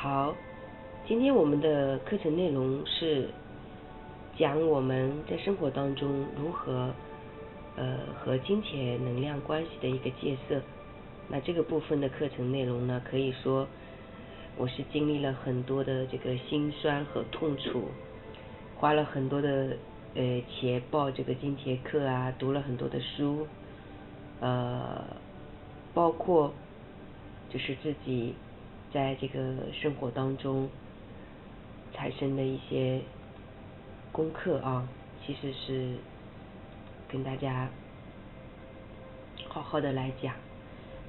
好，今天我们的课程内容是讲我们在生活当中如何呃和金钱能量关系的一个介色。那这个部分的课程内容呢，可以说我是经历了很多的这个心酸和痛楚，花了很多的呃钱报这个金钱课啊，读了很多的书，呃，包括就是自己。在这个生活当中产生的一些功课啊，其实是跟大家好好的来讲。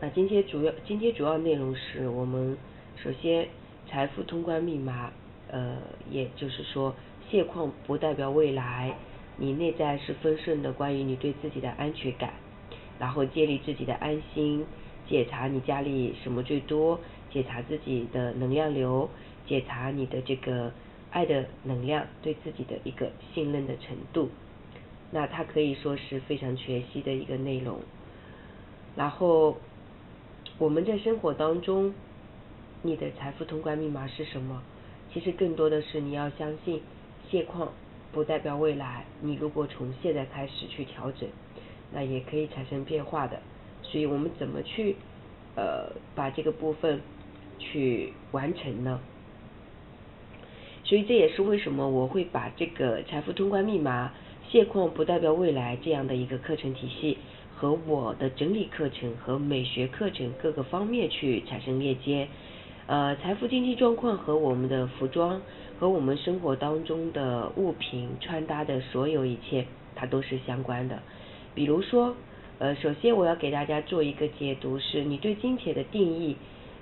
那今天主要今天主要内容是我们首先财富通关密码，呃，也就是说现况不代表未来，你内在是丰盛的，关于你对自己的安全感，然后建立自己的安心，检查你家里什么最多。检查自己的能量流，检查你的这个爱的能量，对自己的一个信任的程度。那它可以说是非常全息的一个内容。然后我们在生活当中，你的财富通关密码是什么？其实更多的是你要相信，现况不代表未来。你如果从现在开始去调整，那也可以产生变化的。所以我们怎么去呃把这个部分？去完成呢，所以这也是为什么我会把这个财富通关密码现况不代表未来这样的一个课程体系和我的整理课程和美学课程各个方面去产生链接。呃，财富经济状况和我们的服装和我们生活当中的物品穿搭的所有一切，它都是相关的。比如说，呃，首先我要给大家做一个解读，是你对金钱的定义。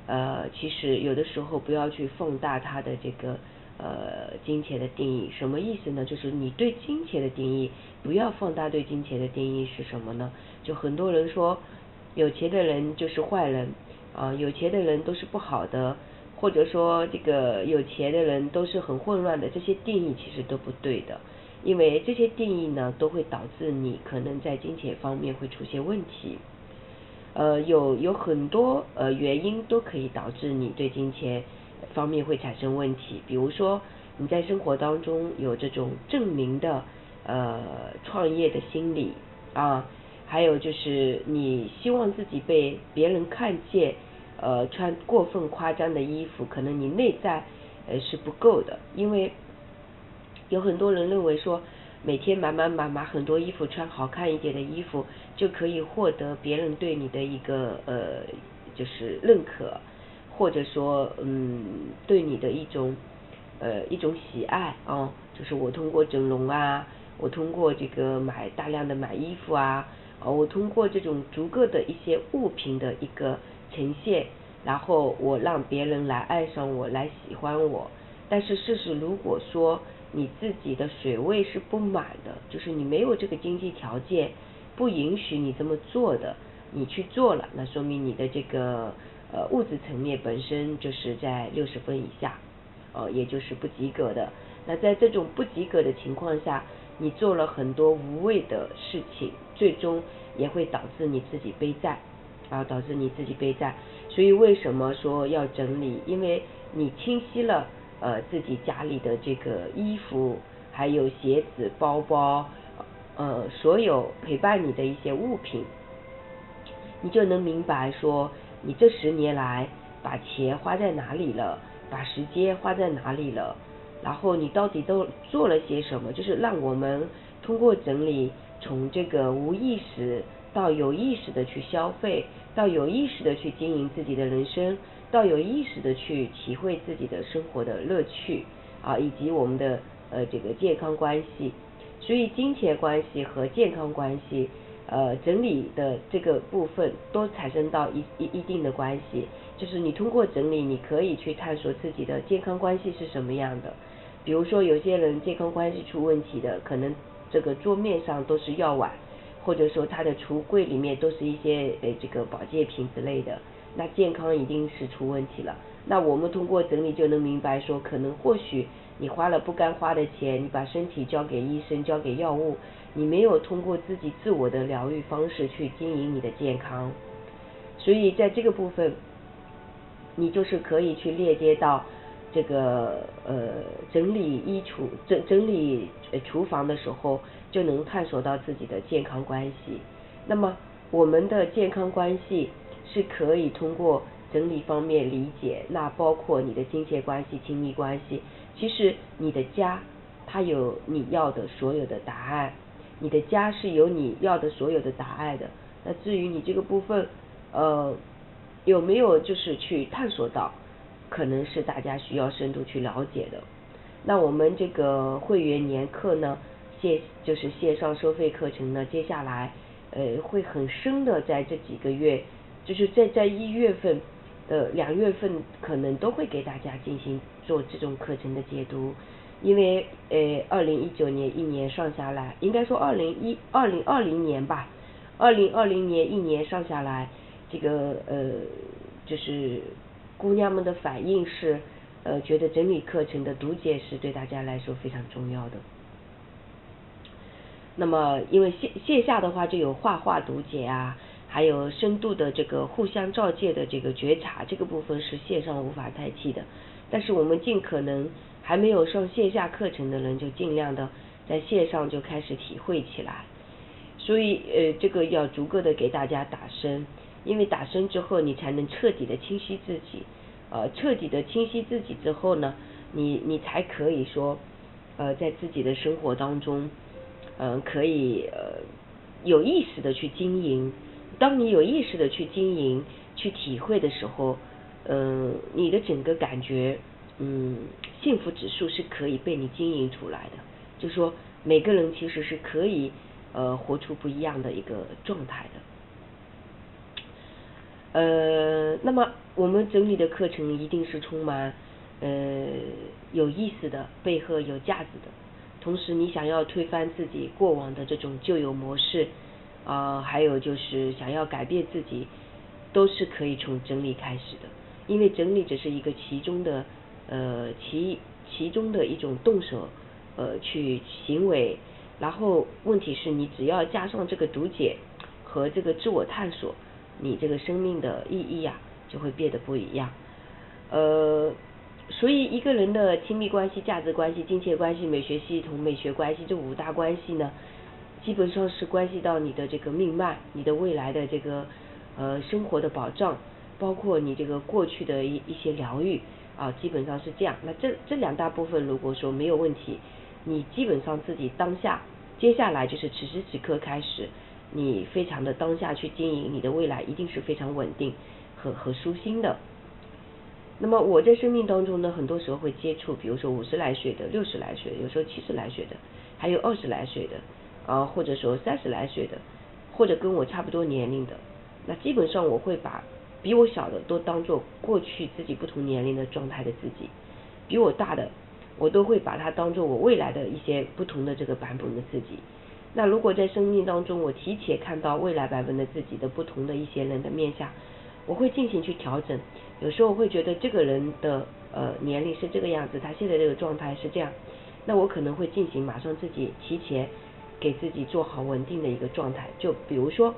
呃，其实有的时候不要去放大它的这个呃金钱的定义，什么意思呢？就是你对金钱的定义不要放大，对金钱的定义是什么呢？就很多人说有钱的人就是坏人啊，有钱的人都是不好的，或者说这个有钱的人都是很混乱的，这些定义其实都不对的，因为这些定义呢都会导致你可能在金钱方面会出现问题。呃，有有很多呃原因都可以导致你对金钱方面会产生问题，比如说你在生活当中有这种证明的呃创业的心理啊，还有就是你希望自己被别人看见，呃穿过分夸张的衣服，可能你内在呃是不够的，因为有很多人认为说。每天买买买买很多衣服，穿好看一点的衣服，就可以获得别人对你的一个呃，就是认可，或者说嗯，对你的一种呃一种喜爱啊，就是我通过整容啊，我通过这个买大量的买衣服啊，呃，我通过这种逐个的一些物品的一个呈现，然后我让别人来爱上我，来喜欢我。但是事实如果说。你自己的水位是不满的，就是你没有这个经济条件，不允许你这么做的，你去做了，那说明你的这个呃物质层面本身就是在六十分以下，呃，也就是不及格的。那在这种不及格的情况下，你做了很多无谓的事情，最终也会导致你自己背债，啊，导致你自己背债。所以为什么说要整理？因为你清晰了。呃，自己家里的这个衣服，还有鞋子、包包，呃，所有陪伴你的一些物品，你就能明白说，你这十年来把钱花在哪里了，把时间花在哪里了，然后你到底都做了些什么？就是让我们通过整理，从这个无意识到有意识的去消费，到有意识的去经营自己的人生。到有意识的去体会自己的生活的乐趣啊，以及我们的呃这个健康关系，所以金钱关系和健康关系呃整理的这个部分都产生到一一一定的关系，就是你通过整理，你可以去探索自己的健康关系是什么样的。比如说有些人健康关系出问题的，可能这个桌面上都是药碗，或者说他的橱柜里面都是一些呃这个保健品之类的。那健康一定是出问题了。那我们通过整理就能明白，说可能或许你花了不该花的钱，你把身体交给医生，交给药物，你没有通过自己自我的疗愈方式去经营你的健康。所以在这个部分，你就是可以去链接到这个呃整理衣橱整整理厨房的时候，就能探索到自己的健康关系。那么我们的健康关系是可以通过整理方面理解，那包括你的金钱关系、亲密关系。其实你的家，它有你要的所有的答案，你的家是有你要的所有的答案的。那至于你这个部分，呃，有没有就是去探索到，可能是大家需要深度去了解的。那我们这个会员年课呢，线就是线上收费课程呢，接下来呃会很深的在这几个月，就是在在一月份。呃，两月份可能都会给大家进行做这种课程的解读，因为呃，二零一九年一年上下来，应该说二零一二零二零年吧，二零二零年一年上下来，这个呃，就是姑娘们的反应是，呃，觉得整理课程的读解是对大家来说非常重要的。那么，因为线线下的话就有画画读解啊。还有深度的这个互相照见的这个觉察，这个部分是线上无法代替的。但是我们尽可能还没有上线下课程的人，就尽量的在线上就开始体会起来。所以呃，这个要逐个的给大家打深，因为打深之后，你才能彻底的清晰自己。呃，彻底的清晰自己之后呢，你你才可以说呃，在自己的生活当中，嗯，可以呃有意识的去经营。当你有意识的去经营、去体会的时候，嗯，你的整个感觉，嗯，幸福指数是可以被你经营出来的。就说每个人其实是可以呃活出不一样的一个状态的。呃，那么我们整理的课程一定是充满呃有意思的、背后有价值的。同时，你想要推翻自己过往的这种旧有模式。啊，还有就是想要改变自己，都是可以从整理开始的，因为整理只是一个其中的呃其其中的一种动手呃去行为，然后问题是你只要加上这个读解和这个自我探索，你这个生命的意义呀就会变得不一样。呃，所以一个人的亲密关系、价值关系、金钱关系、美学系统、美学关系这五大关系呢？基本上是关系到你的这个命脉，你的未来的这个呃生活的保障，包括你这个过去的一一些疗愈啊，基本上是这样。那这这两大部分如果说没有问题，你基本上自己当下，接下来就是此时此刻开始，你非常的当下去经营，你的未来一定是非常稳定和和舒心的。那么我在生命当中呢，很多时候会接触，比如说五十来岁的、六十来岁，有时候七十来岁的，还有二十来岁的。啊，或者说三十来岁的，或者跟我差不多年龄的，那基本上我会把比我小的都当做过去自己不同年龄的状态的自己，比我大的，我都会把它当做我未来的一些不同的这个版本的自己。那如果在生命当中我提前看到未来版本的自己的不同的一些人的面相，我会进行去调整。有时候我会觉得这个人的呃年龄是这个样子，他现在这个状态是这样，那我可能会进行马上自己提前。给自己做好稳定的一个状态，就比如说，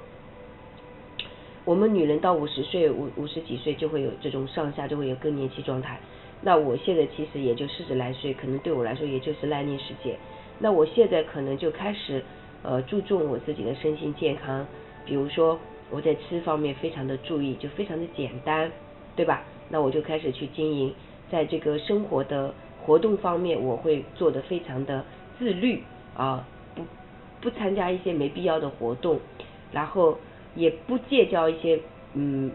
我们女人到五十岁、五五十几岁就会有这种上下就会有更年期状态。那我现在其实也就四十来岁，可能对我来说也就是烂年时间。那我现在可能就开始呃注重我自己的身心健康，比如说我在吃方面非常的注意，就非常的简单，对吧？那我就开始去经营，在这个生活的活动方面，我会做的非常的自律啊。不参加一些没必要的活动，然后也不结交一些嗯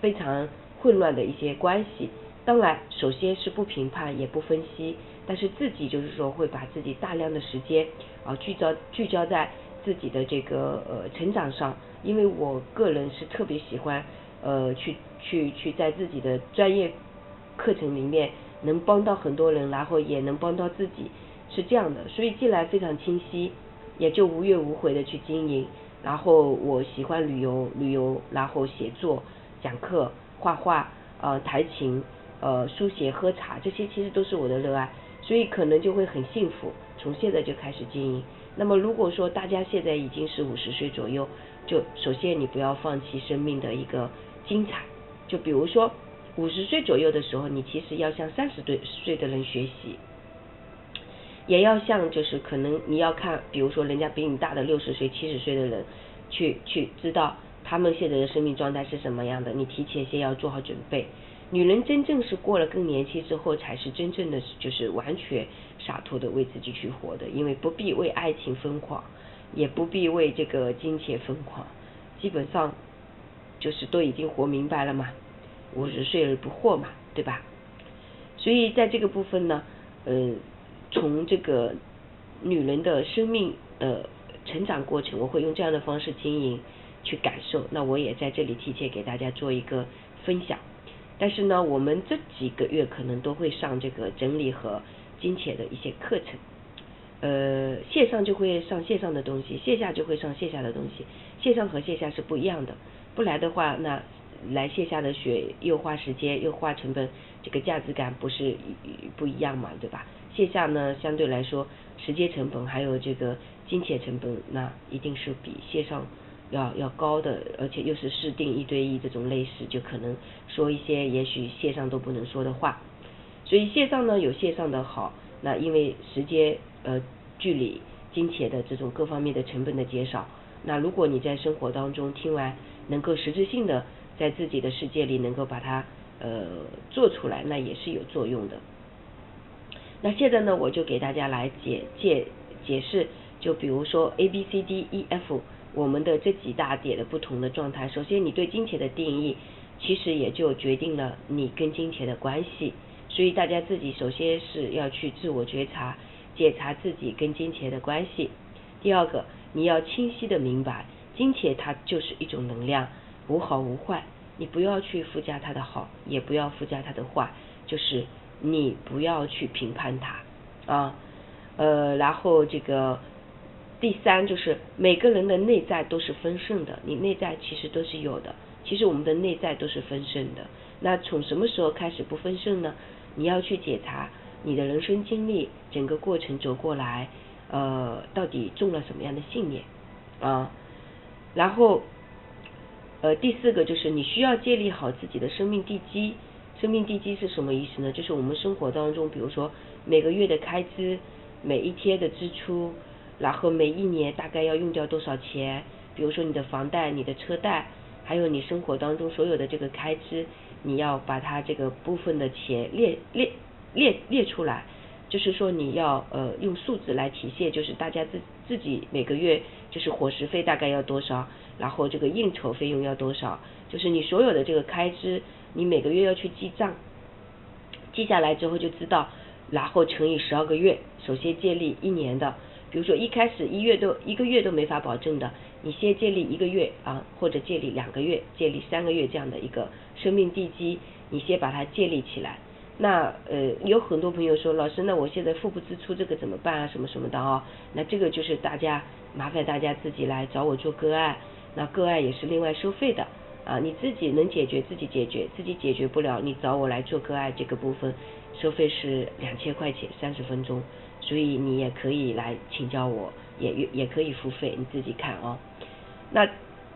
非常混乱的一些关系。当然，首先是不评判也不分析，但是自己就是说会把自己大量的时间啊聚焦聚焦在自己的这个呃成长上，因为我个人是特别喜欢呃去去去在自己的专业课程里面能帮到很多人，然后也能帮到自己，是这样的，所以进来非常清晰。也就无怨无悔的去经营，然后我喜欢旅游，旅游，然后写作、讲课、画画、呃弹琴、呃书写、喝茶，这些其实都是我的热爱，所以可能就会很幸福。从现在就开始经营。那么如果说大家现在已经是五十岁左右，就首先你不要放弃生命的一个精彩。就比如说，五十岁左右的时候，你其实要向三十岁岁的人学习，也要像就是可能你要看，比如说人家比你大的六十岁、七十岁的人，去去知道他们现在的生命状态是什么样的，你提前先要做好准备。女人真正是过了更年期之后，才是真正的就是完全洒脱的为自己去活的，因为不必为爱情疯狂，也不必为这个金钱疯狂，基本上就是都已经活明白了嘛，五十岁而不惑嘛，对吧？所以在这个部分呢，呃，从这个女人的生命的成长过程，我会用这样的方式经营去感受，那我也在这里提前给大家做一个分享。但是呢，我们这几个月可能都会上这个整理和金钱的一些课程，呃，线上就会上线上的东西，线下就会上线下的东西，线上和线下是不一样的。不来的话，那来线下的学又花时间又花成本，这个价值感不是不一样嘛，对吧？线下呢，相对来说时间成本还有这个金钱成本，那一定是比线上。要要高的，而且又是试定一对一这种类似，就可能说一些也许线上都不能说的话。所以线上呢有线上的好，那因为时间呃距离、金钱的这种各方面的成本的减少。那如果你在生活当中听完，能够实质性的在自己的世界里能够把它呃做出来，那也是有作用的。那现在呢，我就给大家来解解解释，就比如说 A B C D E F。我们的这几大点的不同的状态，首先你对金钱的定义，其实也就决定了你跟金钱的关系。所以大家自己首先是要去自我觉察，检查自己跟金钱的关系。第二个，你要清晰的明白，金钱它就是一种能量，无好无坏，你不要去附加它的好，也不要附加它的坏，就是你不要去评判它啊，呃，然后这个。第三就是每个人的内在都是丰盛的，你内在其实都是有的，其实我们的内在都是丰盛的。那从什么时候开始不丰盛呢？你要去检查你的人生经历，整个过程走过来，呃，到底中了什么样的信念啊？然后，呃，第四个就是你需要建立好自己的生命地基。生命地基是什么意思呢？就是我们生活当中，比如说每个月的开支，每一天的支出。然后每一年大概要用掉多少钱？比如说你的房贷、你的车贷，还有你生活当中所有的这个开支，你要把它这个部分的钱列列列列出来。就是说你要呃用数字来体现，就是大家自自己每个月就是伙食费大概要多少，然后这个应酬费用要多少，就是你所有的这个开支，你每个月要去记账，记下来之后就知道，然后乘以十二个月，首先建立一年的。比如说一开始一月都一个月都没法保证的，你先建立一个月啊，或者建立两个月、建立三个月这样的一个生命地基，你先把它建立起来。那呃有很多朋友说，老师，那我现在腹部支出这个怎么办啊？什么什么的啊？那这个就是大家麻烦大家自己来找我做个案，那个案也是另外收费的啊。你自己能解决自己解决，自己解决不了，你找我来做个案这个部分收费是两千块钱，三十分钟。所以你也可以来请教我，也也可以付费，你自己看哦。那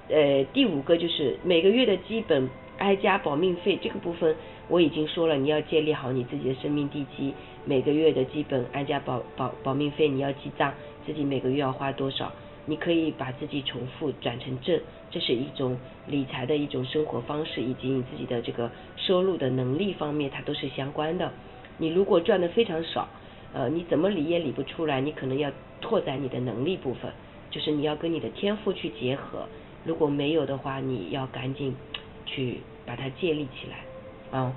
呃第五个就是每个月的基本安家保命费这个部分我已经说了，你要建立好你自己的生命地基，每个月的基本安家保保保命费你要记账，自己每个月要花多少，你可以把自己重复转成正，这是一种理财的一种生活方式，以及你自己的这个收入的能力方面它都是相关的。你如果赚的非常少。呃，你怎么理也理不出来，你可能要拓展你的能力部分，就是你要跟你的天赋去结合。如果没有的话，你要赶紧去把它建立起来啊。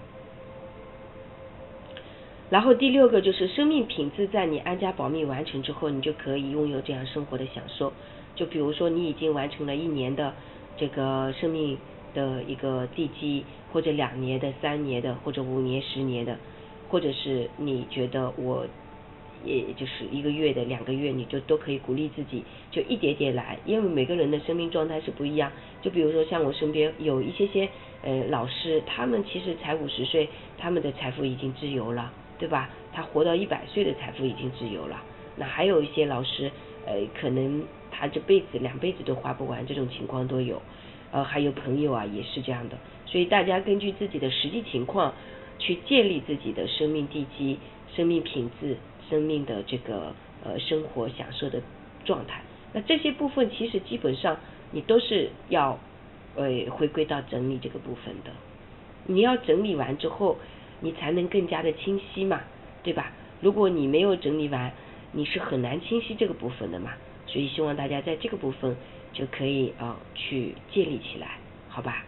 然后第六个就是生命品质，在你安家保密完成之后，你就可以拥有这样生活的享受。就比如说，你已经完成了一年的这个生命的一个地基，或者两年的、三年的，或者五年、十年的，或者是你觉得我。也就是一个月的两个月，你就都可以鼓励自己，就一点点来，因为每个人的生命状态是不一样。就比如说像我身边有一些些呃老师，他们其实才五十岁，他们的财富已经自由了，对吧？他活到一百岁的财富已经自由了。那还有一些老师，呃，可能他这辈子两辈子都花不完，这种情况都有。呃，还有朋友啊，也是这样的。所以大家根据自己的实际情况去建立自己的生命地基、生命品质、生命的这个呃生活享受的状态。那这些部分其实基本上你都是要呃回归到整理这个部分的。你要整理完之后，你才能更加的清晰嘛，对吧？如果你没有整理完，你是很难清晰这个部分的嘛。所以希望大家在这个部分就可以啊去建立起来，好吧？